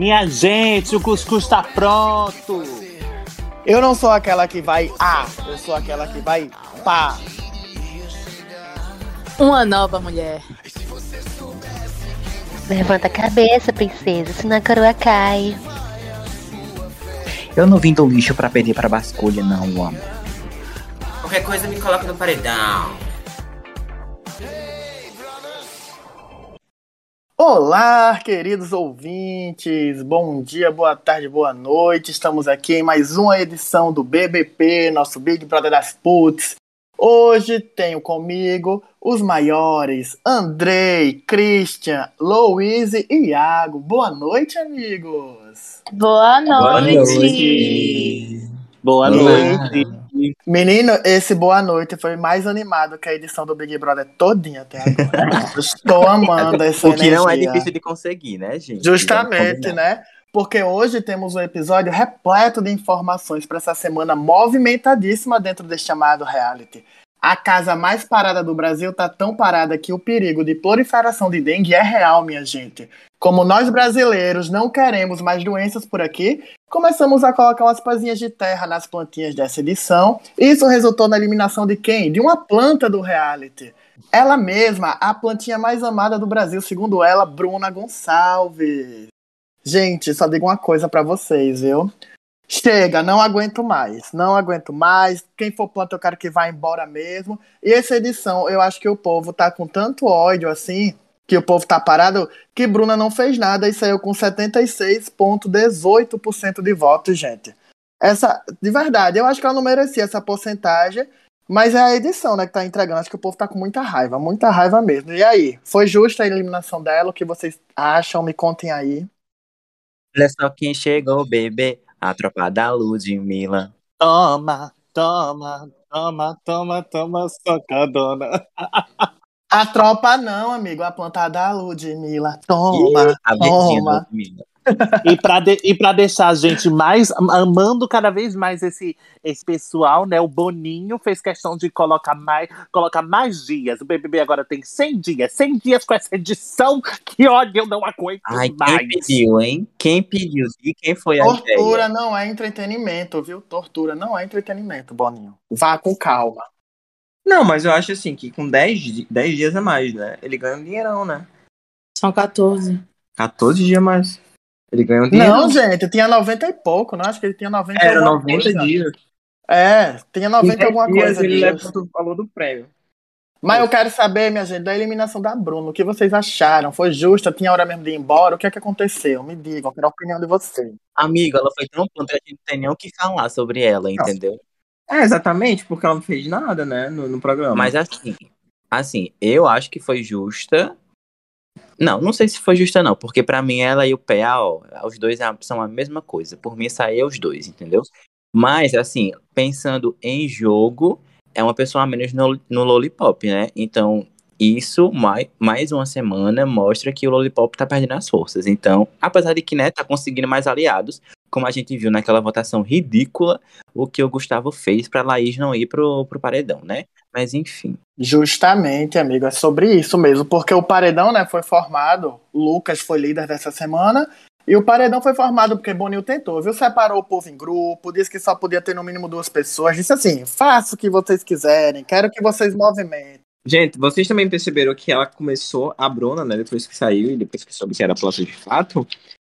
Minha gente, o cuscuz tá pronto. Eu não sou aquela que vai ah, eu sou aquela que vai pá. Uma nova mulher. Levanta a cabeça, princesa, senão a coroa cai. Eu não vim do lixo pra pedir pra basculha, não, amor. Qualquer coisa me coloca no paredão. Olá, queridos ouvintes. Bom dia, boa tarde, boa noite. Estamos aqui em mais uma edição do BBP, nosso Big Brother das Puts. Hoje tenho comigo os maiores Andrei, Christian, Louise e Iago. Boa noite, amigos. Boa noite. Boa noite. Boa noite. Menino, esse boa noite foi mais animado que a edição do Big Brother todinha até agora. Estou amando essa O que energia. não é difícil de conseguir, né, gente? Justamente, né? Porque hoje temos um episódio repleto de informações para essa semana movimentadíssima dentro deste chamado reality. A casa mais parada do Brasil tá tão parada que o perigo de proliferação de dengue é real, minha gente. Como nós brasileiros não queremos mais doenças por aqui, começamos a colocar umas pazinhas de terra nas plantinhas dessa edição. Isso resultou na eliminação de quem? De uma planta do reality. Ela mesma, a plantinha mais amada do Brasil, segundo ela, Bruna Gonçalves. Gente, só digo uma coisa pra vocês, viu? Chega, não aguento mais. Não aguento mais. Quem for planta, eu quero que vá embora mesmo. E essa edição, eu acho que o povo tá com tanto ódio assim, que o povo tá parado, que Bruna não fez nada e saiu com 76,18% de votos, gente. Essa, de verdade, eu acho que ela não merecia essa porcentagem, mas é a edição, né, que tá entregando. Acho que o povo tá com muita raiva, muita raiva mesmo. E aí, foi justa a eliminação dela? O que vocês acham? Me contem aí. Olha só quem chegou, bebê. A tropa da Ludmilla. Toma, toma, toma, toma, toma, socadona. A tropa não, amigo. A planta da Ludmilla. Toma, Ih, a toma. Ludmilla. E pra, de- e pra deixar a gente mais amando cada vez mais esse, esse pessoal, né? O Boninho fez questão de colocar mais, colocar mais dias. O BBB agora tem 100 dias. 100 dias com essa edição que, olha, eu não aguento Ai, mais. quem pediu, hein? Quem pediu? E quem foi a Tortura ideia? não é entretenimento, viu? Tortura não é entretenimento, Boninho. Vá com calma. Não, mas eu acho assim que com 10, di- 10 dias a mais, né? Ele ganha um dinheirão, né? São 14. 14 dias a mais. Ele ganha um dinheirão. Não, gente, tinha 90 e pouco, não? Acho que ele tinha 90 e Era alguma 90 coisa. dias. É, tinha 90 e 10 alguma dias coisa. ele levanta o valor do prêmio. Mas eu quero saber, minha gente, da eliminação da Bruna. O que vocês acharam? Foi justa? Tinha hora mesmo de ir embora? O que é que aconteceu? Me digam, eu quero a opinião de vocês. Amigo, ela foi tão planta que a gente não tem nem o que falar sobre ela, entendeu? É, exatamente, porque ela não fez nada, né, no, no programa. Mas assim, assim, eu acho que foi justa. Não, não sei se foi justa não, porque pra mim ela e o PA, ó, os dois são a mesma coisa. Por mim saía os dois, entendeu? Mas assim, pensando em jogo, é uma pessoa a menos no, no Lollipop, né? Então, isso mais, mais uma semana mostra que o Lollipop tá perdendo as forças. Então, apesar de que, né, tá conseguindo mais aliados, como a gente viu naquela votação ridícula, o que o Gustavo fez pra Laís não ir pro, pro paredão, né? Mas enfim. Justamente, amigo, é sobre isso mesmo, porque o paredão, né, foi formado, o Lucas foi líder dessa semana, e o paredão foi formado porque Bonil tentou, viu? Separou o povo em grupo, disse que só podia ter no mínimo duas pessoas, disse assim, faça o que vocês quiserem, quero que vocês movimentem. Gente, vocês também perceberam que ela começou, a Bruna, né, depois que saiu e depois que soube que era planta de fato,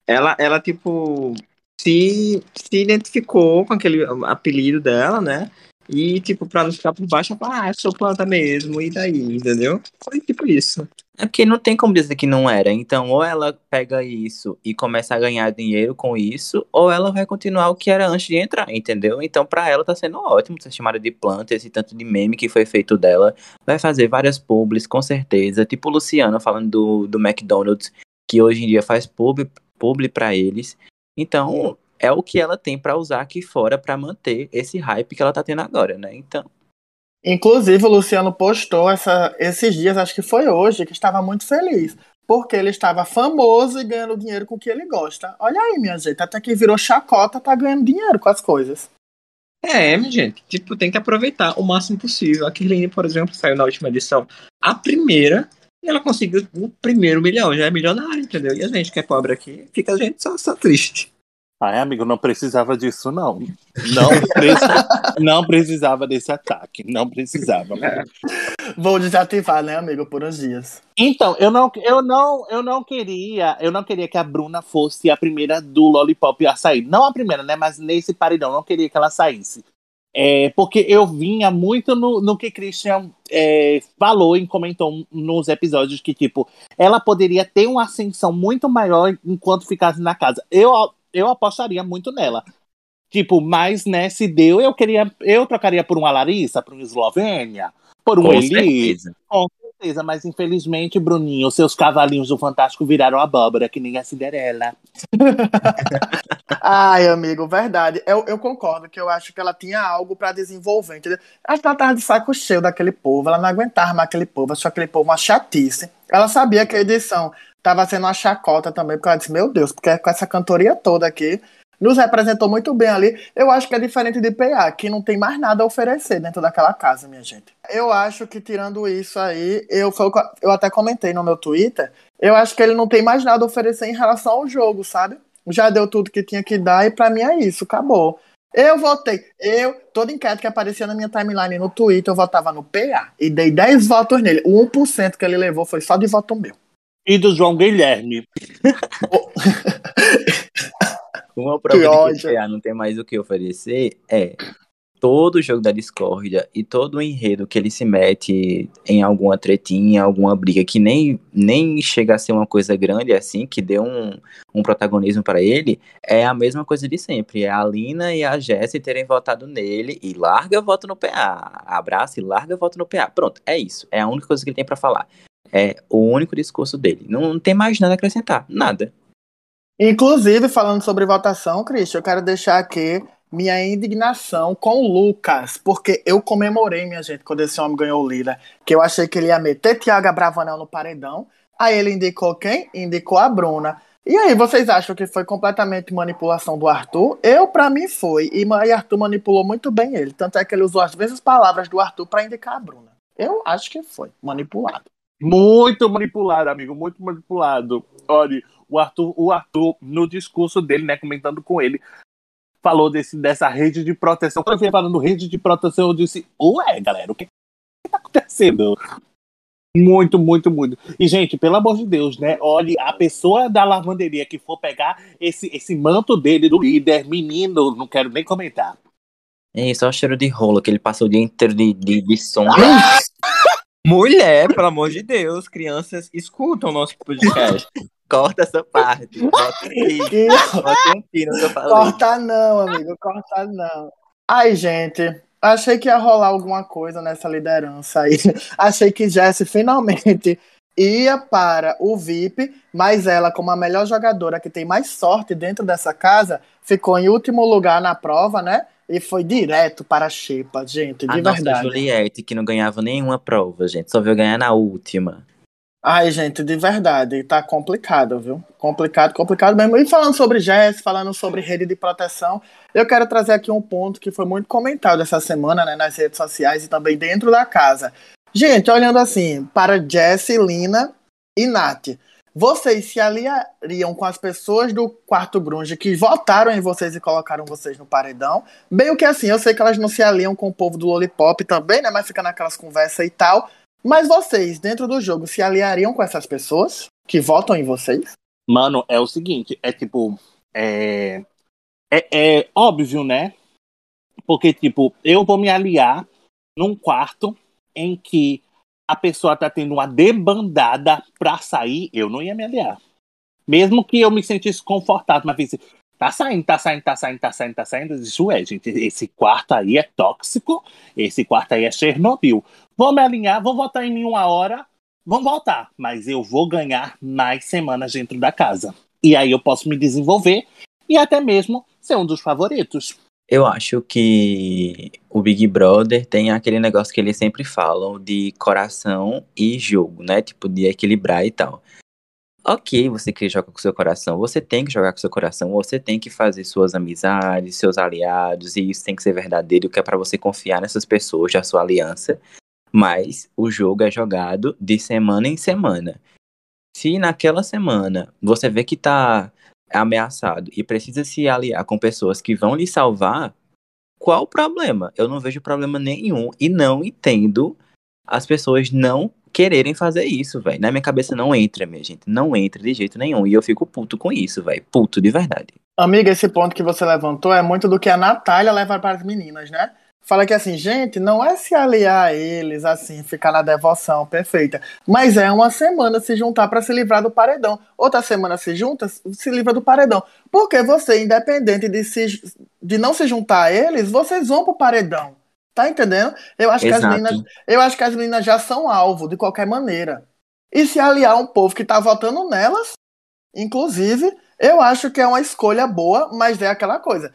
ela, ela tipo, se, se identificou com aquele apelido dela, né, e, tipo, pra não ficar por baixo, ela fala, ah, sou planta mesmo, e daí, entendeu? Foi tipo isso. É porque não tem como dizer que não era. Então, ou ela pega isso e começa a ganhar dinheiro com isso, ou ela vai continuar o que era antes de entrar, entendeu? Então, pra ela tá sendo ótimo ser chamada de planta, esse tanto de meme que foi feito dela. Vai fazer várias publis, com certeza. Tipo o Luciano falando do, do McDonald's, que hoje em dia faz publi, publi pra eles. Então, é o que ela tem pra usar aqui fora pra manter esse hype que ela tá tendo agora, né? Então, Inclusive, o Luciano postou essa, esses dias, acho que foi hoje, que estava muito feliz. Porque ele estava famoso e ganhando dinheiro com o que ele gosta. Olha aí, minha gente, até que virou chacota, tá ganhando dinheiro com as coisas. É, minha gente, tipo, tem que aproveitar o máximo possível. A Kirlene, por exemplo, saiu na última edição a primeira E ela conseguiu o primeiro milhão, já é milionária, entendeu? E a gente que é pobre aqui, fica a gente só, só triste. Ai, amigo, não precisava disso, não. Não, preci- não precisava desse ataque. Não precisava. Vou desativar, né, amigo, por uns dias. Então, eu não, eu não, eu não queria, eu não queria que a Bruna fosse a primeira do Lollipop a sair. Não a primeira, né? Mas nesse paredão, eu não queria que ela saísse. É, porque eu vinha muito no, no que Christian é, falou e comentou nos episódios que, tipo, ela poderia ter uma ascensão muito maior enquanto ficasse na casa. Eu, eu apostaria muito nela. Tipo, mas, né, se deu, eu queria. Eu trocaria por uma Larissa, por uma Eslovênia, por um Com Eli. certeza. Com certeza, mas infelizmente, Bruninho, seus cavalinhos do Fantástico viraram abóbora, que nem a Cinderela. Ai, amigo, verdade. Eu, eu concordo que eu acho que ela tinha algo pra desenvolver, entendeu? Acho que ela tava de saco cheio daquele povo, ela não aguentava mais aquele povo, achou aquele povo uma chatice. Ela sabia que a edição tava sendo uma chacota também, porque ela disse, meu Deus, porque com essa cantoria toda aqui, nos representou muito bem ali. Eu acho que é diferente de PA, que não tem mais nada a oferecer dentro daquela casa, minha gente. Eu acho que tirando isso aí, eu, eu até comentei no meu Twitter, eu acho que ele não tem mais nada a oferecer em relação ao jogo, sabe? Já deu tudo que tinha que dar e pra mim é isso, acabou. Eu votei, eu, toda enquete que aparecia na minha timeline no Twitter, eu votava no PA e dei 10 votos nele. O 1% que ele levou foi só de voto meu. E do João Guilherme. Uma prova de ódio. que o PA não tem mais o que oferecer é todo o jogo da discórdia e todo o enredo que ele se mete em alguma tretinha, alguma briga que nem, nem chega a ser uma coisa grande assim, que deu um, um protagonismo para ele, é a mesma coisa de sempre. É a Lina e a Jessie terem votado nele e larga voto no PA. Abraça e larga voto no PA. Pronto, é isso. É a única coisa que ele tem para falar. É o único discurso dele. Não, não tem mais nada a acrescentar. Nada. Inclusive, falando sobre votação, Cristian, eu quero deixar aqui minha indignação com o Lucas, porque eu comemorei, minha gente, quando esse homem ganhou o líder, que eu achei que ele ia meter Tiago Bravanel no paredão. Aí ele indicou quem? Indicou a Bruna. E aí, vocês acham que foi completamente manipulação do Arthur? Eu, pra mim, foi. E e Arthur manipulou muito bem ele. Tanto é que ele usou as mesmas palavras do Arthur pra indicar a Bruna. Eu acho que foi manipulado. Muito manipulado, amigo, muito manipulado. Olha, o Arthur, o Arthur, no discurso dele, né, comentando com ele, falou desse, dessa rede de proteção. Quando eu vi falando rede de proteção, eu disse, ué, galera, o que, que tá acontecendo? Muito, muito, muito. E, gente, pelo amor de Deus, né? Olhe, a pessoa da lavanderia que for pegar esse, esse manto dele do líder, menino, não quero nem comentar. É só cheiro de rolo, que ele passou o dia inteiro de, de, de som. Mulher, pelo amor de Deus, crianças escutam o nosso podcast. Corta essa parte. Bota um Bota um pi no que eu falei. Corta não, amigo, corta não. Ai, gente, achei que ia rolar alguma coisa nessa liderança aí. Achei que Jessie finalmente ia para o VIP, mas ela, como a melhor jogadora que tem mais sorte dentro dessa casa, ficou em último lugar na prova, né? E foi direto para a Xepa, gente, de A nossa verdade. Juliette, que não ganhava nenhuma prova, gente. Só veio ganhar na última. Ai, gente, de verdade, tá complicado, viu? Complicado, complicado mesmo. E falando sobre Jess, falando sobre rede de proteção, eu quero trazer aqui um ponto que foi muito comentado essa semana, né, nas redes sociais e também dentro da casa. Gente, olhando assim, para Jess, Lina e Nath, vocês se aliariam com as pessoas do quarto grunge que votaram em vocês e colocaram vocês no paredão? Bem que assim, eu sei que elas não se aliam com o povo do Lollipop também, né, mas fica naquelas conversas e tal. Mas vocês, dentro do jogo, se aliariam com essas pessoas que votam em vocês? Mano, é o seguinte, é tipo. É, é, é óbvio, né? Porque, tipo, eu vou me aliar num quarto em que a pessoa tá tendo uma debandada pra sair, eu não ia me aliar. Mesmo que eu me sentisse confortável, mas disse, tá saindo, tá saindo, tá saindo, tá saindo, tá saindo. Isso é, gente, esse quarto aí é tóxico, esse quarto aí é Chernobyl. Vou me alinhar, vou votar em mim uma hora, vão voltar, mas eu vou ganhar mais semanas dentro da casa. E aí eu posso me desenvolver e até mesmo ser um dos favoritos. Eu acho que o Big Brother tem aquele negócio que eles sempre falam de coração e jogo, né? Tipo, de equilibrar e tal. Ok, você quer jogar com seu coração, você tem que jogar com seu coração, você tem que fazer suas amizades, seus aliados, e isso tem que ser verdadeiro, que é pra você confiar nessas pessoas da sua aliança. Mas o jogo é jogado de semana em semana. Se naquela semana você vê que tá ameaçado e precisa se aliar com pessoas que vão lhe salvar, qual o problema? Eu não vejo problema nenhum e não entendo as pessoas não quererem fazer isso, velho. Na minha cabeça não entra, minha gente. Não entra de jeito nenhum. E eu fico puto com isso, velho. Puto de verdade. Amiga, esse ponto que você levantou é muito do que a Natália leva para as meninas, né? Fala que assim, gente, não é se aliar a eles, assim, ficar na devoção perfeita. Mas é uma semana se juntar para se livrar do paredão. Outra semana se junta, se livra do paredão. Porque você, independente de, se, de não se juntar a eles, vocês vão pro paredão. Tá entendendo? Eu acho, que as meninas, eu acho que as meninas já são alvo, de qualquer maneira. E se aliar a um povo que tá votando nelas, inclusive, eu acho que é uma escolha boa, mas é aquela coisa.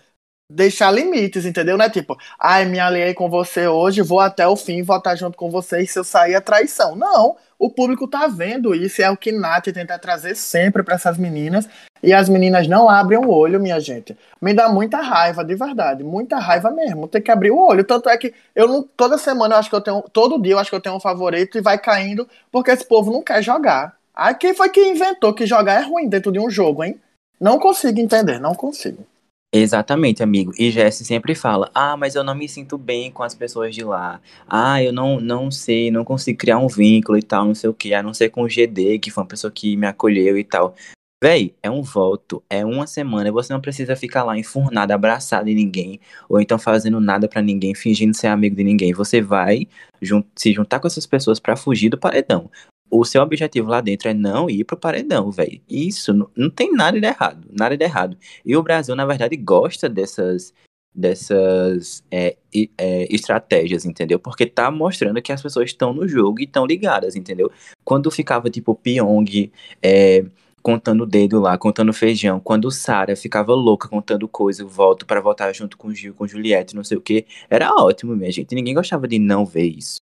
Deixar limites, entendeu? Não é tipo, ai, me aliei com você hoje, vou até o fim votar junto com você e se eu sair é traição. Não, o público tá vendo isso, é o que Nath tenta trazer sempre para essas meninas. E as meninas não abrem o olho, minha gente. Me dá muita raiva, de verdade, muita raiva mesmo. Tem que abrir o olho. Tanto é que eu não, toda semana eu acho que eu tenho, todo dia eu acho que eu tenho um favorito e vai caindo porque esse povo não quer jogar. Aí quem foi que inventou que jogar é ruim dentro de um jogo, hein? Não consigo entender, não consigo. Exatamente, amigo. E Jesse sempre fala: Ah, mas eu não me sinto bem com as pessoas de lá. Ah, eu não, não sei, não consigo criar um vínculo e tal, não sei o que. A não ser com o GD, que foi uma pessoa que me acolheu e tal. Véi, é um voto, é uma semana. Você não precisa ficar lá enfurnado, abraçado em ninguém, ou então fazendo nada pra ninguém, fingindo ser amigo de ninguém. Você vai jun- se juntar com essas pessoas pra fugir do paredão. O seu objetivo lá dentro é não ir pro paredão, velho. Isso não, tem nada de errado, nada de errado. E o Brasil, na verdade, gosta dessas dessas é, é, estratégias, entendeu? Porque tá mostrando que as pessoas estão no jogo e estão ligadas, entendeu? Quando ficava tipo Pyong é, contando o dedo lá, contando feijão, quando Sara ficava louca contando coisa, volto pra voltar junto com Gil, com Juliette, não sei o que, era ótimo, minha gente. Ninguém gostava de não ver isso.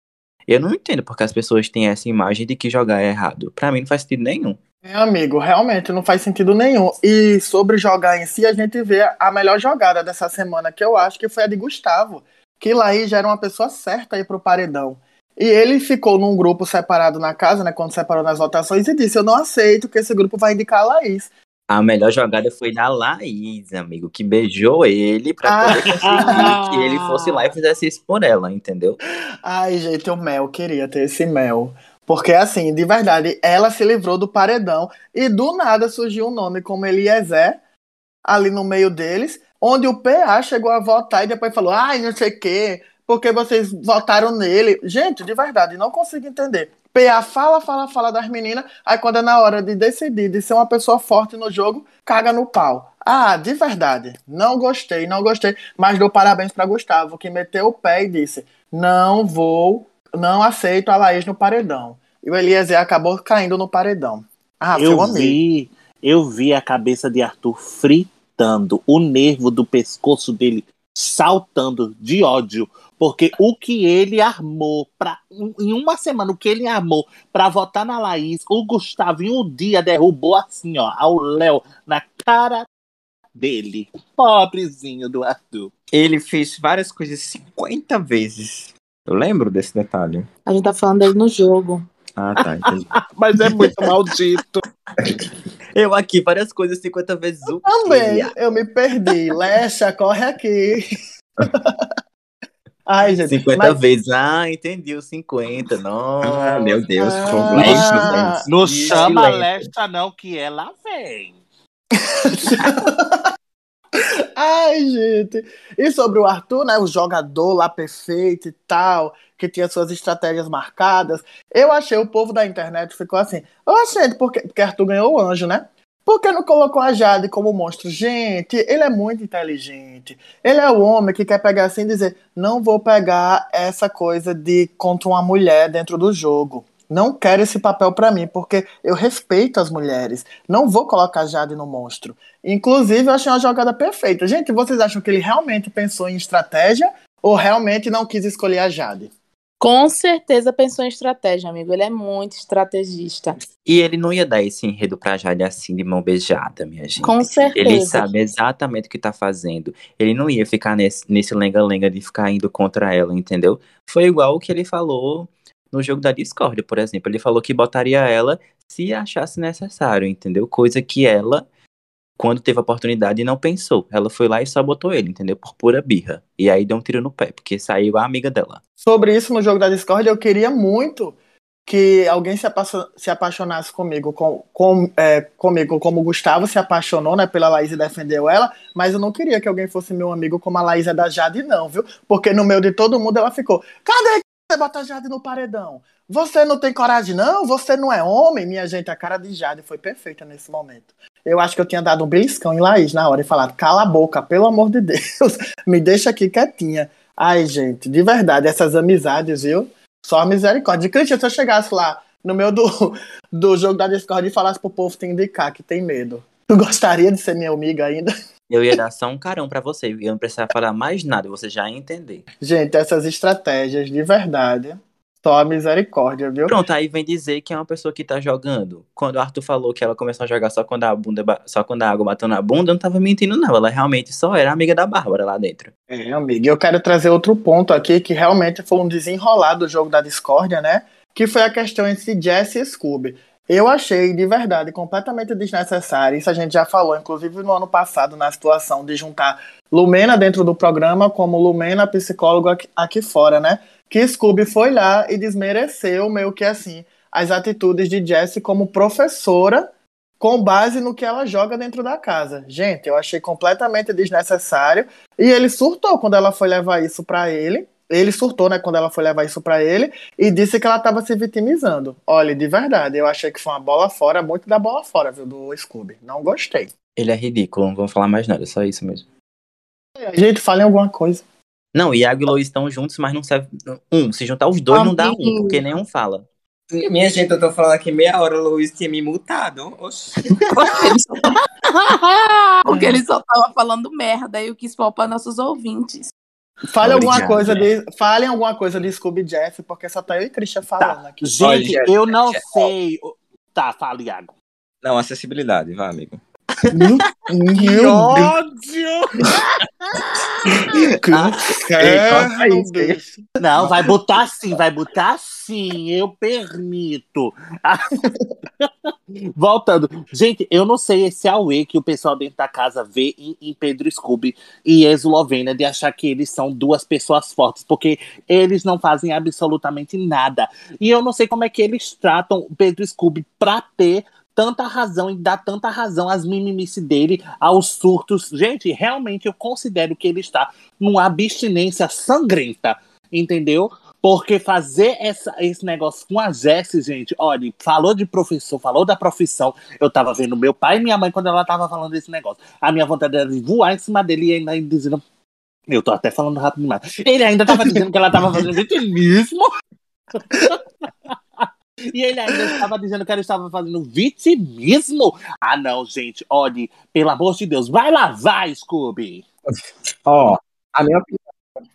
Eu não entendo porque as pessoas têm essa imagem de que jogar é errado. Pra mim não faz sentido nenhum. É, amigo, realmente não faz sentido nenhum. E sobre jogar em si, a gente vê a melhor jogada dessa semana, que eu acho que foi a de Gustavo. Que Laís já era uma pessoa certa aí pro paredão. E ele ficou num grupo separado na casa, né, quando separou nas votações, e disse: Eu não aceito que esse grupo vai indicar a Laís. A melhor jogada foi da Laís, amigo, que beijou ele pra Ah. poder conseguir que ele fosse lá e fizesse isso por ela, entendeu? Ai, gente, o Mel queria ter esse Mel. Porque, assim, de verdade, ela se livrou do paredão e do nada surgiu um nome como Eliezer ali no meio deles, onde o PA chegou a votar e depois falou: ai, não sei o quê, porque vocês votaram nele. Gente, de verdade, não consigo entender. PA fala, fala, fala das meninas, aí quando é na hora de decidir, de ser uma pessoa forte no jogo, caga no pau. Ah, de verdade, não gostei, não gostei, mas dou parabéns para Gustavo, que meteu o pé e disse: não vou, não aceito a Laís no paredão. E o Eliezer acabou caindo no paredão. Ah, eu eu amei. vi, eu vi a cabeça de Arthur fritando, o nervo do pescoço dele saltando de ódio, porque o que ele armou para em uma semana o que ele armou para votar na Laís, o Gustavo em um dia derrubou assim, ó, ao Léo na cara dele. Pobrezinho do Arthur. Ele fez várias coisas 50 vezes. Eu lembro desse detalhe. A gente tá falando dele no jogo. Ah, tá, entendi. Mas é muito maldito. Eu aqui, várias coisas 50 vezes o Também, eu me perdi. Lecha, corre aqui. Ai, gente. 50 mas- vezes. Ah, entendi os 50. Nossa. Ah, meu Deus, Ah. complexo. Ah. Não chama. Lesta não, que ela vem. Ai, gente. E sobre o Arthur, né? O jogador lá perfeito e tal, que tinha suas estratégias marcadas. Eu achei, o povo da internet ficou assim. Eu achei, porque, porque Arthur ganhou o anjo, né? Por que não colocou a Jade como monstro? Gente, ele é muito inteligente. Ele é o homem que quer pegar assim e dizer: não vou pegar essa coisa de contra uma mulher dentro do jogo. Não quero esse papel pra mim, porque eu respeito as mulheres. Não vou colocar a Jade no monstro. Inclusive, eu achei uma jogada perfeita. Gente, vocês acham que ele realmente pensou em estratégia ou realmente não quis escolher a Jade? Com certeza pensou em estratégia, amigo. Ele é muito estrategista. E ele não ia dar esse enredo pra Jade assim de mão beijada, minha gente. Com certeza. Ele sabe exatamente o que tá fazendo. Ele não ia ficar nesse lenga-lenga de ficar indo contra ela, entendeu? Foi igual o que ele falou no jogo da Discord, por exemplo. Ele falou que botaria ela se achasse necessário, entendeu? Coisa que ela, quando teve a oportunidade, não pensou. Ela foi lá e só botou ele, entendeu? Por pura birra. E aí deu um tiro no pé, porque saiu a amiga dela. Sobre isso no jogo da Discord, eu queria muito que alguém se, apaixo- se apaixonasse comigo, com, com- é, comigo, como o Gustavo se apaixonou, né, pela Laís e defendeu ela, mas eu não queria que alguém fosse meu amigo como a Laís é da Jade, não, viu? Porque no meio de todo mundo ela ficou, cadê que você bota a Jade no paredão? Você não tem coragem, não? Você não é homem? Minha gente, a cara de Jade foi perfeita nesse momento. Eu acho que eu tinha dado um beliscão em Laís na hora e falado, cala a boca, pelo amor de Deus, me deixa aqui quietinha. Ai, gente, de verdade, essas amizades, viu? Só misericórdia. Cristian, se eu chegasse lá no meio do, do jogo da Discord e falasse pro povo te indicar que tem medo, tu gostaria de ser minha amiga ainda? Eu ia dar só um carão pra você, eu não precisava falar mais nada, você já ia entender. Gente, essas estratégias, de verdade, só a misericórdia, viu? Pronto, aí vem dizer que é uma pessoa que tá jogando. Quando o Arthur falou que ela começou a jogar só quando a bunda, só quando a água bateu na bunda, eu não tava mentindo, não. Ela realmente só era amiga da Bárbara lá dentro. É, amiga, eu quero trazer outro ponto aqui que realmente foi um desenrolar do jogo da discórdia, né? Que foi a questão entre Jess e Scooby. Eu achei, de verdade, completamente desnecessário. Isso a gente já falou, inclusive no ano passado, na situação de juntar Lumena dentro do programa como Lumena psicóloga aqui, fora, né? Que Scooby foi lá e desmereceu meio que assim as atitudes de Jessie como professora com base no que ela joga dentro da casa. Gente, eu achei completamente desnecessário. E ele surtou quando ela foi levar isso pra ele. Ele surtou, né, quando ela foi levar isso pra ele e disse que ela tava se vitimizando. Olha, de verdade, eu achei que foi uma bola fora, muito da bola fora, viu, do Scooby. Não gostei. Ele é ridículo, não vamos falar mais nada, só isso mesmo. Gente, falem alguma coisa. Não, Iago e Lois estão juntos, mas não serve. Um, se juntar os dois não dá um, Amigo. porque nenhum fala. Minha gente, eu tô falando aqui meia hora, o Luiz tinha me multado. Oxi. Porque ele só tava falando merda e eu quis poupar nossos ouvintes. Fale alguma coisa de, falem alguma coisa de Scooby Jeff, porque só tá eu e Christian falando aqui. Gente, Olha, eu não sei. Tá, fala, Iago. Não, acessibilidade, vai, amigo. Meu ódio! Deus, bicho. Não, vai botar sim, vai botar sim, eu permito. Voltando, gente, eu não sei esse Aue que o pessoal dentro da casa vê em, em Pedro Scooby e Eslovênia de achar que eles são duas pessoas fortes, porque eles não fazem absolutamente nada. E eu não sei como é que eles tratam o Pedro Scooby pra ter tanta razão e dar tanta razão às mimimices dele, aos surtos. Gente, realmente eu considero que ele está numa abstinência sangrenta, entendeu? Porque fazer essa, esse negócio com a Jessie, gente, olha, falou de professor, falou da profissão. Eu tava vendo meu pai e minha mãe quando ela tava falando desse negócio. A minha vontade era de voar em cima dele e ainda dizendo. Eu tô até falando rápido demais. Ele ainda tava dizendo que ela tava fazendo vitimismo. E ele ainda estava dizendo que ela estava fazendo vitimismo. Ah, não, gente. Olha, pelo amor de Deus, vai lá, vai, Scooby. Ó, a minha opinião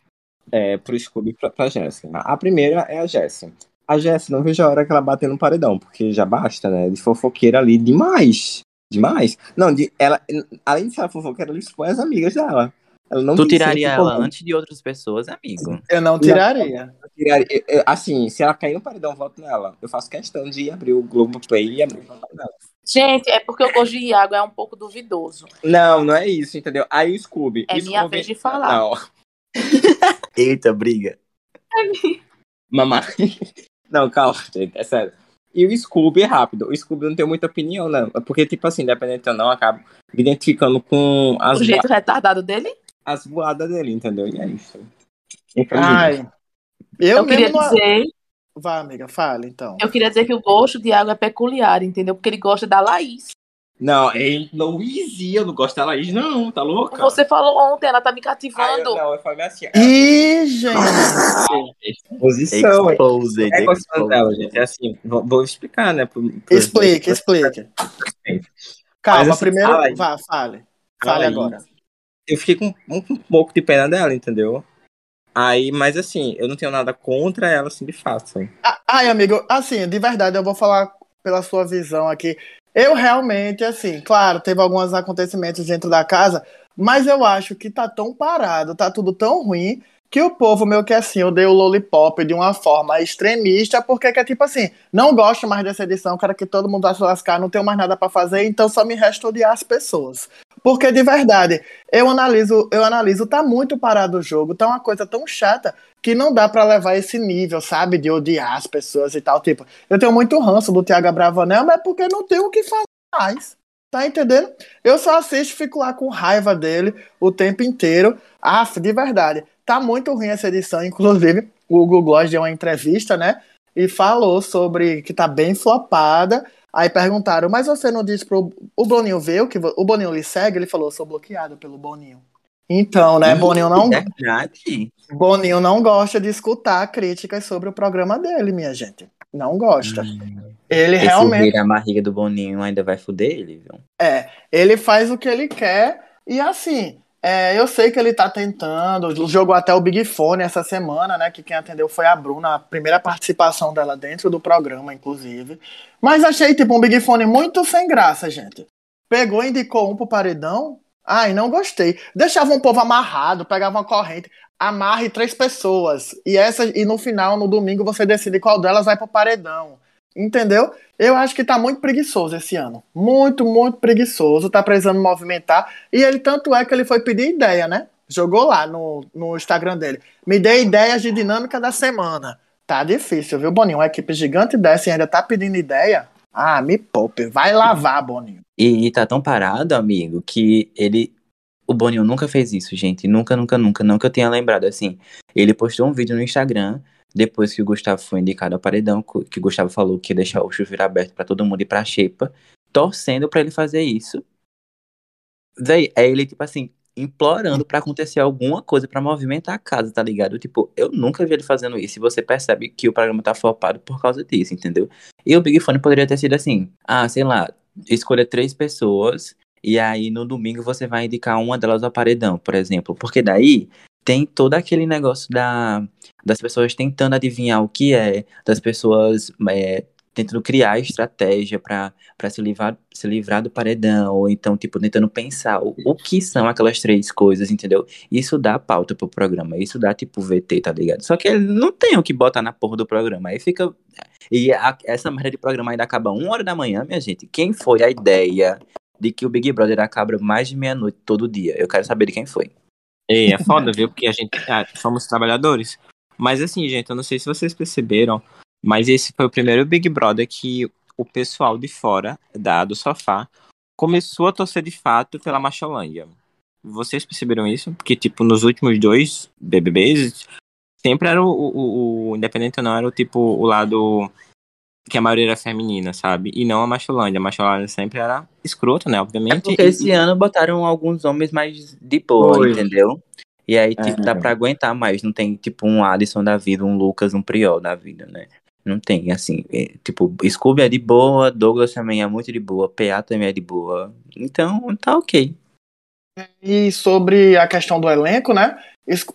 é pro Scooby e pra, pra Jéssica. A primeira é a Jéssica. A Jéssica, não vejo a hora que ela bater no paredão, porque já basta, né? De fofoqueira ali demais. Demais. Não, de, ela, além de ser fofoqueira, ela expõe as amigas dela. Tu tem tiraria ela comum. antes de outras pessoas, amigo. Eu não tiraria. Tiraria- eu- eu- Assim, se ela cair no paredão, eu voto nela. Eu faço questão de abrir o Globoplay e abrir o paredão. Gente, é porque o gosto de Iago é um pouco duvidoso. Não, não é isso, entendeu? Aí o Scooby. É o minha Scooby- vez de falar. Não, Eita, briga. mamãe. Não, calma, gente, é sério. E o Scooby é rápido. O Scooby não tem muita opinião, não. Porque, tipo assim, independente ou não, eu acabo me identificando com as, O jeito retardado dele. As voadas dele, entendeu? E é isso. Ai. Eu, Eu, queria não- dizer, Vai, amiga, fale então. eu queria dizer que o gosto de Iago é peculiar, entendeu? Porque ele gosta da Laís. Não, é Louise, eu não gosto da Laís, não, tá louca? Você falou ontem, ela tá me Ah, eu, cativando. não, eu falei assim. Ih, gente. Exposição, é. Exposed, É exposed. dela, gente. É assim, vou, vou explicar, né? pro- pro- Explique, explique. Calma, Mas assim, primeiro. fala. Vá, fale. Fala Fale aí. Eu fiquei com um, um pouco de pena dela, entendeu? Aí, mas assim, eu não tenho nada contra ela, assim, de fato. Ai, amigo, assim, de verdade, eu vou falar pela sua visão aqui. Eu realmente, assim, claro, teve alguns acontecimentos dentro da casa, mas eu acho que tá tão parado, tá tudo tão ruim, que o povo meio que assim odeia o Lollipop de uma forma extremista, porque que é tipo assim, não gosto mais dessa edição, quero que todo mundo vá se lascar, não tenho mais nada pra fazer, então só me resta odiar as pessoas. Porque de verdade, eu analiso, eu analiso, tá muito parado o jogo, tá uma coisa tão chata que não dá pra levar esse nível, sabe, de odiar as pessoas e tal, tipo, eu tenho muito ranço do Thiago Bravanel, mas é porque não tenho o que fazer mais. Tá entendendo? Eu só assisto e fico lá com raiva dele o tempo inteiro. Aff, de verdade. Tá muito ruim essa edição, inclusive. O Google Gloss deu uma entrevista, né? E falou sobre que tá bem flopada. Aí perguntaram, mas você não disse pro. O Boninho veio, que o Boninho lhe segue? Ele falou, sou bloqueado pelo Boninho. Então, né, Boninho não, Verdade. Boninho não gosta de escutar críticas sobre o programa dele, minha gente. Não gosta. Ele Esse realmente. na barriga do Boninho ainda vai fuder ele, viu? É, ele faz o que ele quer e assim, é, eu sei que ele tá tentando, jogou até o Big Fone essa semana, né, que quem atendeu foi a Bruna, a primeira participação dela dentro do programa, inclusive. Mas achei, tipo, um Big Fone muito sem graça, gente. Pegou e indicou um pro paredão, ai, não gostei. Deixava um povo amarrado, pegava uma corrente, amarre três pessoas, e, essa, e no final, no domingo, você decide qual delas vai pro paredão. Entendeu? Eu acho que tá muito preguiçoso esse ano. Muito, muito preguiçoso. Tá precisando movimentar. E ele, tanto é que ele foi pedir ideia, né? Jogou lá no, no Instagram dele. Me dê ideias de dinâmica da semana. Tá difícil, viu, Boninho? Uma equipe gigante dessa e ainda tá pedindo ideia. Ah, me poupe. Vai lavar, Boninho. E, e tá tão parado, amigo, que ele. O Boninho nunca fez isso, gente. Nunca, nunca, nunca. Não que eu tenha lembrado assim. Ele postou um vídeo no Instagram depois que o Gustavo foi indicado ao paredão, que o Gustavo falou que ia deixar o chuveiro aberto pra todo mundo ir pra xepa, torcendo pra ele fazer isso. Daí, é ele, tipo assim, implorando pra acontecer alguma coisa pra movimentar a casa, tá ligado? Tipo, eu nunca vi ele fazendo isso e você percebe que o programa tá flopado por causa disso, entendeu? E o Big Fone poderia ter sido assim, ah, sei lá, escolha três pessoas e aí no domingo você vai indicar uma delas ao paredão, por exemplo. Porque daí tem todo aquele negócio da, das pessoas tentando adivinhar o que é, das pessoas é, tentando criar estratégia pra se livrar, se livrar do paredão, ou então, tipo, tentando pensar o, o que são aquelas três coisas, entendeu? Isso dá pauta pro programa, isso dá, tipo, VT, tá ligado? Só que ele não tem o que botar na porra do programa, aí fica... E a- essa merda de programa ainda acaba uma hora da manhã, minha gente. Quem foi a ideia de que o Big Brother acaba mais de meia-noite todo dia? Eu quero saber de quem foi. E é foda, viu? Porque a gente ah, somos trabalhadores. Mas assim, gente, eu não sei se vocês perceberam, mas esse foi o primeiro Big Brother que o pessoal de fora da, do sofá começou a torcer de fato pela Macholândia. Vocês perceberam isso? Porque, tipo, nos últimos dois BBBs, sempre era o, o, o independente ou não, era o tipo, o lado que a maioria era feminina, sabe? E não a Macholândia. A Macholândia sempre era escrota, né? É Obviamente. porque E- esse ano botaram alguns homens mais de boa, Foi. entendeu? E aí, tipo, É. dá pra aguentar mais. Não tem, tipo, um Alisson da vida, um Lucas, um Priol da vida, né? Não tem, assim. é, tipo, Scooby é de boa, Douglas também é muito de boa, PA também é de boa. Então, tá ok. E sobre a questão do elenco, né?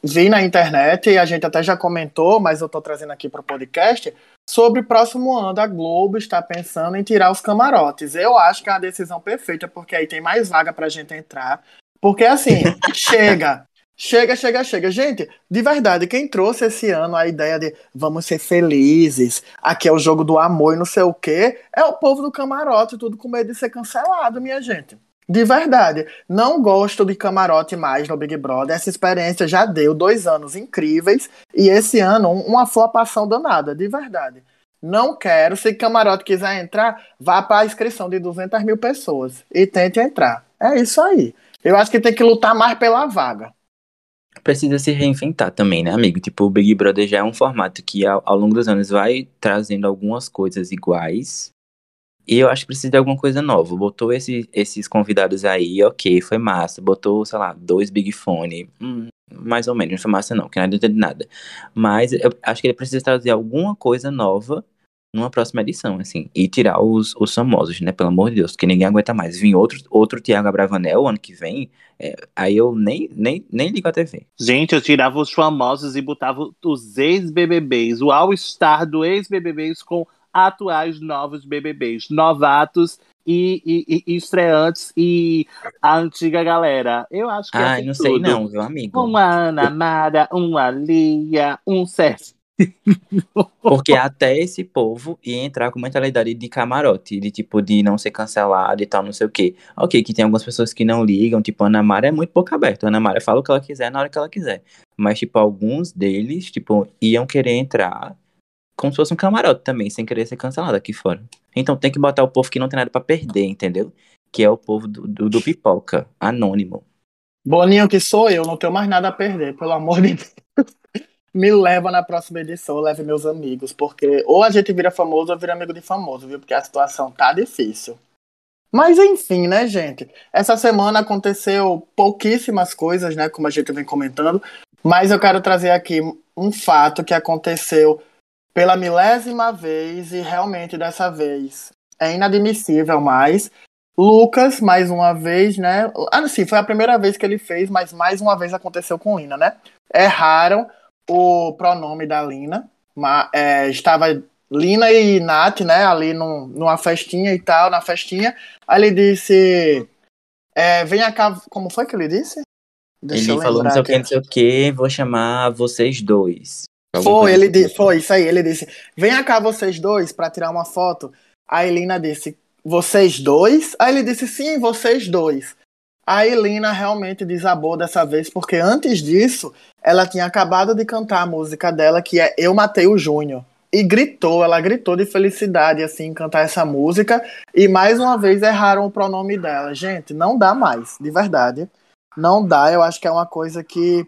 Vi na internet e a gente até já comentou, mas eu tô trazendo aqui pro podcast, sobre o próximo ano a Globo está pensando em tirar os camarotes. Eu acho que é uma decisão perfeita, porque aí tem mais vaga pra gente entrar. Porque assim, chega, chega, chega, chega. Gente, de verdade, quem trouxe esse ano a ideia de vamos ser felizes, aqui é o jogo do amor e não sei o quê, é o povo do camarote, tudo com medo de ser cancelado, minha gente. De verdade, não gosto de camarote mais no Big Brother. Essa experiência já deu dois anos incríveis e esse ano um- uma flopação danada, de verdade. Não quero. Se camarote quiser entrar, vá para a inscrição de 200 mil pessoas e tente entrar. É isso aí. Eu acho que tem que lutar mais pela vaga. Precisa se reinventar também, né, amigo? Tipo, o Big Brother já é um formato que ao, ao longo dos anos vai trazendo algumas coisas iguais. E eu acho que precisa de alguma coisa nova. Botou esse- esses convidados aí, ok, foi massa. Botou, sei lá, dois Big Fone. hum, mais ou menos, não foi massa não, que nada de nada. Mas eu acho que ele precisa trazer alguma coisa nova numa próxima edição, assim. E tirar os, os famosos, né? Pelo amor de Deus, que ninguém aguenta mais. Vir outro, outro Thiago Abravanel ano que vem, é, aí eu nem, nem, nem ligo a TV. Gente, eu tirava os famosos e botava os ex-BBBs, o All-Star do ex-BBBs com atuais novos BBBs. Novatos e, e, e estreantes e a antiga galera. Eu acho que ia Ai, ser não sei tudo. não, viu, amigo? Uma Ana Mara, uma Lia, um Sérgio. Porque até esse povo ia entrar com mentalidade de camarote, de tipo, de não ser cancelado e tal, não sei o quê. Ok, que tem algumas pessoas que não ligam, tipo, a Ana Mara é muito boca aberta. A Ana Mara fala o que ela quiser na hora que ela quiser. Mas, tipo, alguns deles, tipo, iam querer entrar como se fosse um camarote também, sem querer ser cancelado aqui fora. Então tem que botar o povo que não tem nada pra perder, entendeu? Que é o povo do, do, do pipoca, anônimo. Boninho, que sou eu, não tenho mais nada a perder, pelo amor de Deus. Me leva na próxima edição, leve meus amigos, porque ou a gente vira famoso ou vira amigo de famoso, viu? Porque a situação tá difícil. Mas enfim, né, gente? Essa semana aconteceu pouquíssimas coisas, né? Como a gente vem comentando. Mas eu quero trazer aqui um fato que aconteceu pela milésima vez e realmente dessa vez é inadmissível mais. Lucas, mais uma vez, né? Ah, sim, foi a primeira vez que ele fez, mas mais uma vez aconteceu com Lina, né? Erraram o pronome da Lina. ma- é, estava Lina e Nath, né? Ali num, numa festinha e tal, na festinha. Aí ele disse. É, venha cá. Como foi que ele disse? Deixa ele falou não sei o que, não sei o que, vou chamar vocês dois. Alguma Foi, coisa ele disse, foi isso aí, ele disse: "Venha cá vocês dois pra tirar uma foto". A Elina disse: "Vocês dois?". Aí ele disse: "Sim, vocês dois". A Elina realmente desabou dessa vez porque antes disso, ela tinha acabado de cantar a música dela que é Eu Matei o Júnior. E gritou, ela gritou de felicidade assim cantar essa música e mais uma vez erraram o pronome dela. Gente, não dá mais, de verdade. Não dá, eu acho que é uma coisa que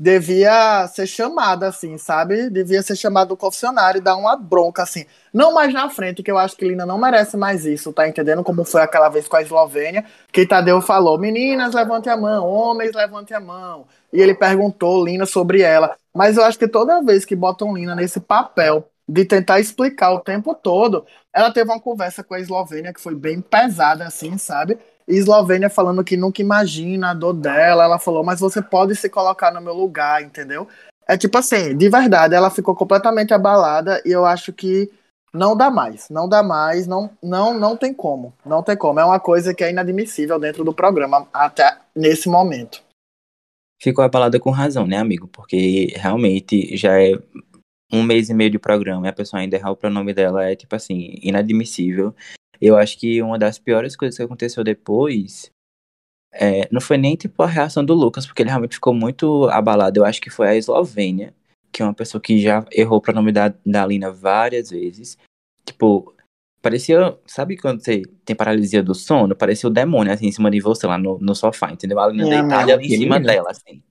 devia ser chamada, assim, sabe? Devia ser chamado do confessionário e dar uma bronca, assim. Não mais na frente, que eu acho que Lina não merece mais isso, tá entendendo? Como foi aquela vez com a Eslovênia, que Tadeu falou: meninas, levante a mão, homens, levante a mão. E ele perguntou Lina sobre ela. Mas eu acho que toda vez que botam Lina nesse papel de tentar explicar o tempo todo, ela teve uma conversa com a Eslovênia que foi bem pesada, assim, sabe? Eslovênia falando que nunca imagina a dor dela. Ela falou, mas você pode se colocar no meu lugar, entendeu? É tipo assim, de verdade, ela ficou completamente abalada e eu acho que não dá mais. Não dá mais, não, não, não tem como. Não tem como. É uma coisa que é inadmissível dentro do programa até nesse momento. Ficou abalada com razão, né, amigo? Porque realmente já é um mês e meio de programa e a pessoa ainda errar o pronome dela é, tipo assim, inadmissível. Eu acho que uma das piores coisas que aconteceu depois é, não foi nem, tipo, a reação do Lucas, porque ele realmente ficou muito abalado. Eu acho que foi a Eslovênia, que é uma pessoa que já errou o pronome da, da Lina várias vezes. Tipo, parecia, sabe quando você tem paralisia do sono? Parecia o demônio, assim, em cima de você, lá no, no sofá, entendeu? A Lina É, deitada ali em cima menina. dela, assim.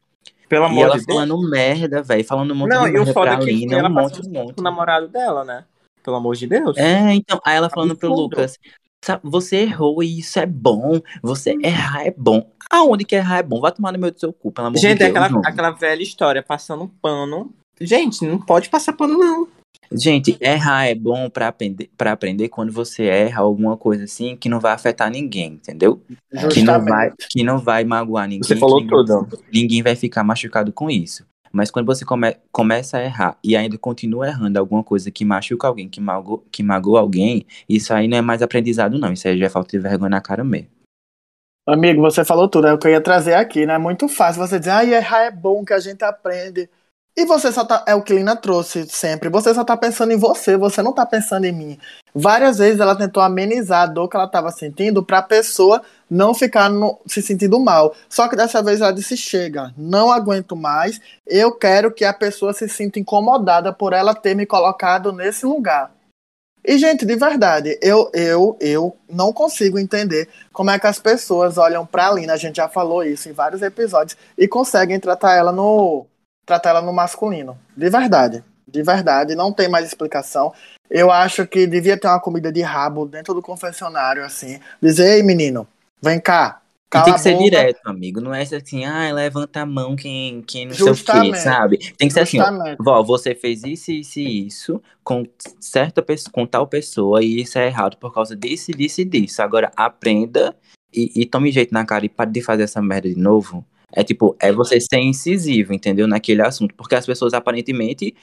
Pelo E amor ela de Deus. falando merda, velho. Falando um monte Não, de e o merda pra é que Lina, ela um monte, um monte. o namorado dela, né? Pelo amor de Deus. É, então, aí ela falando pro Absurdo. Lucas, "Sabe, você errou e isso é bom, você errar é bom. Aonde que errar é bom? Vai tomar no meio do seu cu, pelo amor Gente, de é Deus. aquela, João. aquela velha história, passando pano. Gente, não pode passar pano, não. Gente, errar é bom pra aprender, pra aprender quando você erra alguma coisa assim que não vai afetar ninguém, entendeu? Que não vai, Justamente. que não vai magoar ninguém. Você falou tudo. Ninguém vai ficar machucado com isso. Mas quando você come- começa a errar e ainda continua errando alguma coisa que machuca alguém, que magoa, que magoa alguém, isso aí não é mais aprendizado, não. Isso aí já é falta de vergonha na cara mesmo. Amigo, você falou tudo, é o que eu ia trazer aqui, né? É muito fácil você dizer, ah, errar é bom que a gente aprende. E você só tá. É o que Lina trouxe sempre. Você só tá pensando em você, você não tá pensando em mim. Várias vezes ela tentou amenizar a dor que ela tava sentindo pra pessoa não ficar no- se sentindo mal. Só que dessa vez ela disse: chega, não aguento mais. Eu quero que a pessoa se sinta incomodada por ela ter me colocado nesse lugar. E, gente, de verdade, eu, eu, eu não consigo entender como é que as pessoas olham pra Lina, a gente já falou isso em vários episódios, e conseguem tratar ela no tratar ela no masculino. De verdade. De verdade, não tem mais explicação. Eu acho que devia ter uma comida de rabo dentro do confessionário, assim. Dizer, ei, menino, vem cá. Cala tem que ser boca. direto, amigo. Não é assim, ah, levanta a mão quem, quem não sei o Justamente. quê, sabe? Tem que ser assim, ó. Justamente. Vó, você fez isso, isso e isso com certa pessoa, com tal pessoa, e isso é errado por causa disso, disso e disso. Agora aprenda e, e tome jeito na cara e pare de fazer essa merda de novo. É tipo, é você ser incisivo, entendeu? Naquele assunto. Porque as pessoas aparentemente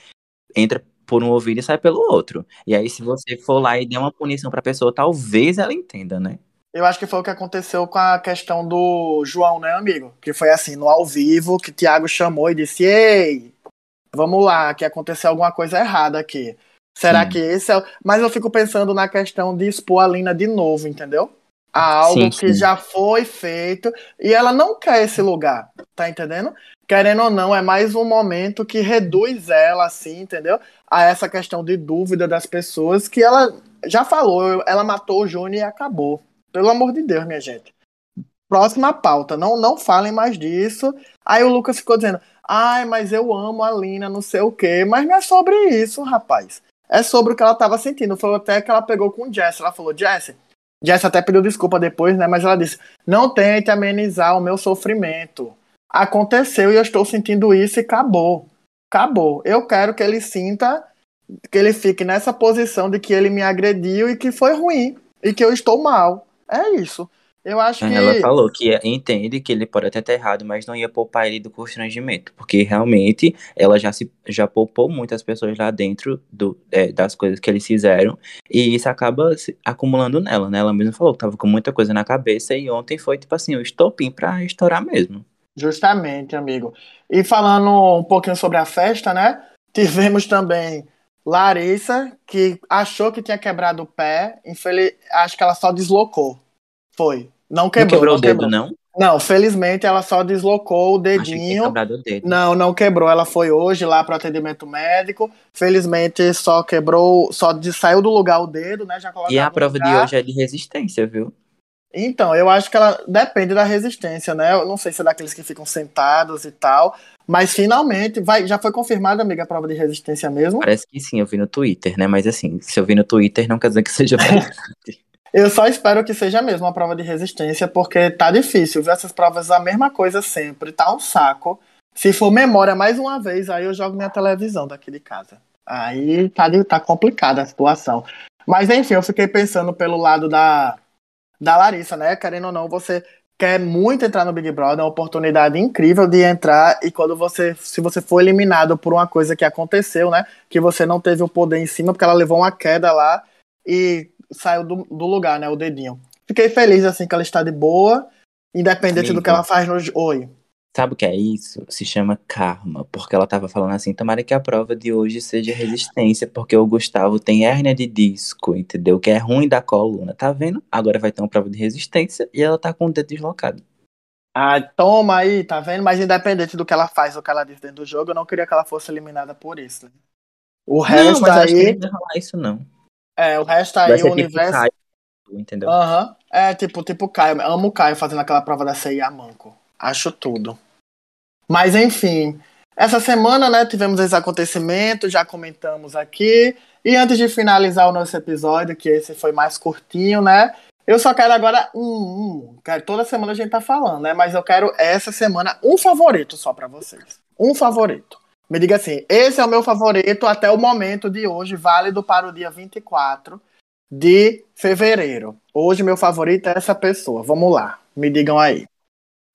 entram por um ouvido e sai pelo outro. E aí, se você for lá e der uma punição pra pessoa, talvez ela entenda, né? Eu acho que foi o que aconteceu com a questão do João, né, amigo? Que foi assim, no ao vivo, que Thiago chamou e disse: Ei, vamos lá, que aconteceu alguma coisa errada aqui. Será Sim. que esse é. o- Mas eu fico pensando na questão de expor a Lina de novo, entendeu? A algo Sim, que sim. já foi feito e ela não quer esse lugar, tá entendendo? Querendo ou não, é mais um momento que reduz ela, assim, entendeu? A essa questão de dúvida das pessoas que ela já falou, ela matou o Júnior e acabou. Pelo amor de Deus, minha gente. Próxima pauta, não, não falem mais disso. Aí o Lucas ficou dizendo: ai, mas eu amo a Lina, não sei o quê. Mas não é sobre isso, rapaz. É sobre o que ela tava sentindo. Foi até que ela pegou com o Jess. Ela falou: Jess, Jess até pediu desculpa depois, né? Mas ela disse: não tente amenizar o meu sofrimento. Aconteceu e eu estou sentindo isso e acabou. Acabou. Eu quero que ele sinta, que ele fique nessa posição de que ele me agrediu e que foi ruim. E que eu estou mal. É isso. Eu acho que. Ela falou que entende que ele pode até estar errado, mas não ia poupar ele do constrangimento, porque realmente ela já se já poupou muitas pessoas lá dentro do, é, das coisas que eles fizeram, e isso acaba se acumulando nela, né? Ela mesma falou que tava com muita coisa na cabeça e ontem foi tipo assim, o estopim pra estourar mesmo. Justamente, amigo. E falando um pouquinho sobre a festa, né? Tivemos também Larissa, que achou que tinha quebrado o pé. Infeliz... Acho que ela só deslocou. Foi. Não Não quebrou. quebrou não o dedo, quebrou. não? Não, felizmente ela só deslocou o dedinho. o dedo. Não, não quebrou. Ela foi hoje lá para atendimento médico. Felizmente só quebrou, só de- saiu do lugar o dedo, né? Já E a prova de lugar. hoje é de resistência, viu? Então, eu acho que ela depende da resistência, né? Eu não sei se é daqueles que ficam sentados e tal, mas finalmente vai, já foi confirmada, amiga, a prova de resistência mesmo. Parece que sim, eu vi no Twitter, né? Mas assim, se eu vi no Twitter, não quer dizer que seja verdade. Eu só espero que seja mesmo a prova de resistência, porque tá difícil, viu? Essas provas a mesma coisa sempre, tá um saco. Se for memória mais uma vez, aí eu jogo minha televisão daqui de casa. Aí tá, tá complicada a situação. Mas enfim, eu fiquei pensando pelo lado da, da Larissa, né? Querendo ou não, você quer muito entrar no Big Brother, é uma oportunidade incrível de entrar e quando você, se você for eliminado por uma coisa que aconteceu, né? Que você não teve o poder em cima, porque ela levou uma queda lá e saiu do, do lugar, né? O dedinho. Fiquei feliz, assim, que ela está de boa, independente do Amigo. que ela faz no. Oi. Sabe o que é isso? Se chama karma, porque ela tava falando assim, tomara que a prova de hoje seja resistência, porque o Gustavo tem hérnia de disco, entendeu? Que é ruim da coluna, tá vendo? Agora vai ter uma prova de resistência e ela tá com o dedo deslocado. Ah, toma aí, tá vendo? Mas independente do que ela faz ou que ela diz dentro do jogo, eu não queria que ela fosse eliminada por isso. né? O resto não, mas eu acho que aí. não rolar isso não. É, o resto aí, o tipo universo. Caio, entendeu? Aham. É, tipo, tipo Caio. Amo o Caio fazendo aquela prova da CIA Manco. Acho tudo. Mas enfim. Essa semana, né, tivemos esse acontecimento, já comentamos aqui. E antes de finalizar o nosso episódio, que esse foi mais curtinho, né? Eu só quero agora um, um. Quero, toda semana a gente tá falando, né? Mas eu quero essa semana um favorito só pra vocês. Um favorito. Me diga assim, esse é o meu favorito até o momento de hoje, válido para o dia 24 de fevereiro. Hoje meu favorito é essa pessoa. Vamos lá, me digam aí.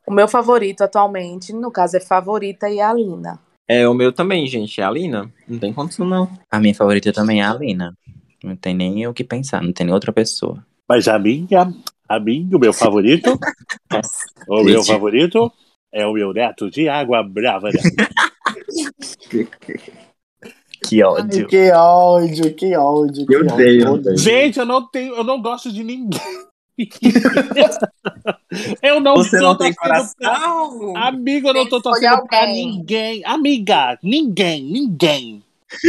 O meu favorito atualmente, no caso, é Favorita e a Lina. É o meu também, gente. É a Lina. Não tem condição, não. A minha favorita também é a Alina. Não tem nem o que pensar, não tem nem outra pessoa. Mas a minha, a minha, o meu favorito, o meu favorito é o meu neto de água brava. Né? Que Ai, ódio. que ódio, que ódio. que Eu ódio. odeio, Odeio. Gente, eu não tenho, eu não gosto de ninguém. eu não Você tô não tem torcendo pra- coração. Amigo, eu não tô torcendo pra ninguém. Amiga, ninguém, ninguém.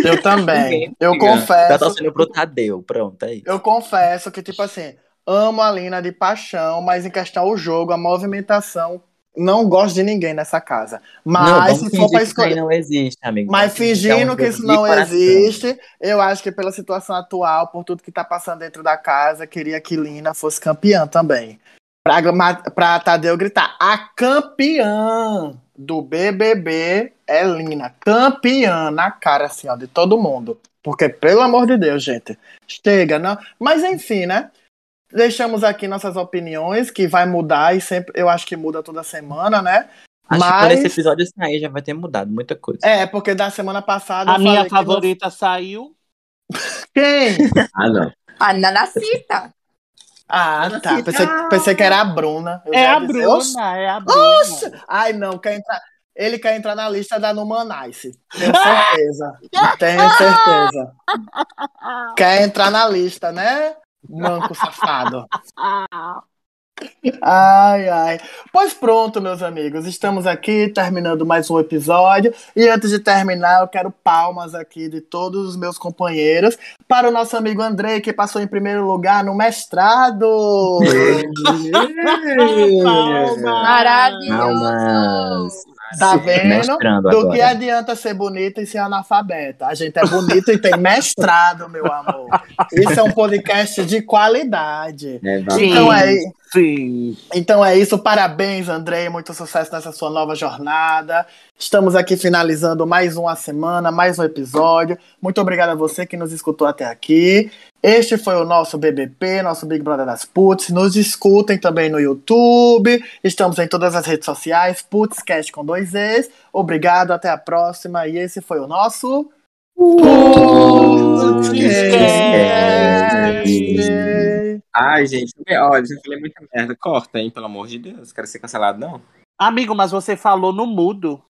Eu também. Eu amiga. Tá confesso. torcendo pro Tadeu, pronto, é isso. Eu confesso que, tipo assim, amo a Lina de paixão, mas em questão o jogo, a movimentação, não gosto de ninguém nessa casa. Mas não, se for escolher. não existe, amigo. Mas é fingindo que isso não coração. existe, eu acho que pela situação atual, por tudo que tá passando dentro da casa, queria que Lina fosse campeã também. Pra Tadeu gritar, a campeã do BBB é Lina. Campeã na cara, assim, ó, de todo mundo. Porque, pelo amor de Deus, gente, chega, não. Mas enfim, né? Deixamos aqui nossas opiniões, que vai mudar e sempre, eu acho que muda toda semana, né? Acho que Mas- quando esse episódio sair já vai ter mudado muita coisa. É, porque da semana passada. A minha que favorita saiu. Quem? Ah, não. A Nanacita. Ah, tá. Pensei, pensei que era a Bruna. Eu É a "Oxe, Bruna, é a Bruna. Ai, não, quer entrar. Ele quer entrar na lista da Numanice. Tenho certeza. Tenho certeza. Quer entrar na lista, né? Manco safado. Ai, ai. Pois pronto, meus amigos. Estamos aqui terminando mais um episódio. E antes de terminar, eu quero palmas aqui de todos os meus companheiros para o nosso amigo Andrei, que passou em primeiro lugar no mestrado. Maravilhoso. Tá vendo? Do agora. que adianta ser bonita e ser analfabeta? A gente é bonita e tem mestrado, meu amor. Isso é um podcast de qualidade. É. Então é, Sim. então é isso. Parabéns, Andrei. Muito sucesso nessa sua nova jornada. Estamos aqui finalizando mais uma semana, mais um episódio. Muito obrigado a você que nos escutou até aqui. Este foi o nosso BBP, nosso Big Brother das Puts. Nos escutem também no YouTube. Estamos em todas as redes sociais. Putscast com dois Es. Obrigado, até a próxima. E esse foi o nosso. Putscast. Ai, gente, olha, eu falei muita merda. Corta, hein, pelo amor de Deus. Quero ser cancelado, não. Amigo, mas você falou no mudo.